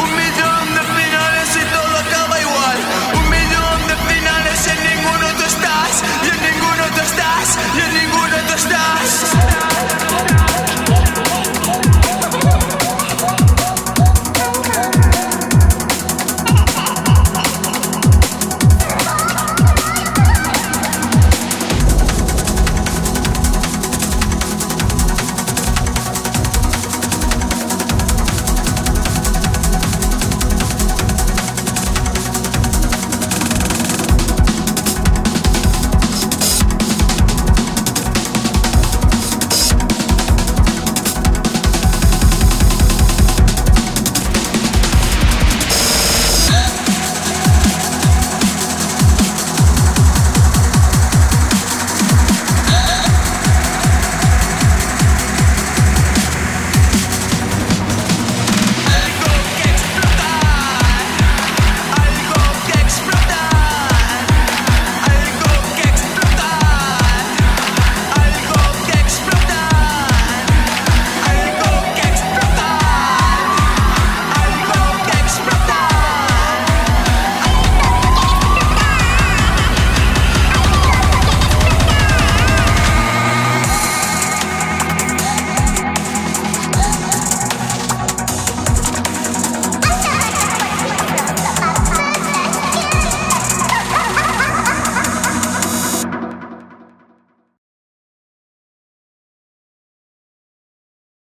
und mir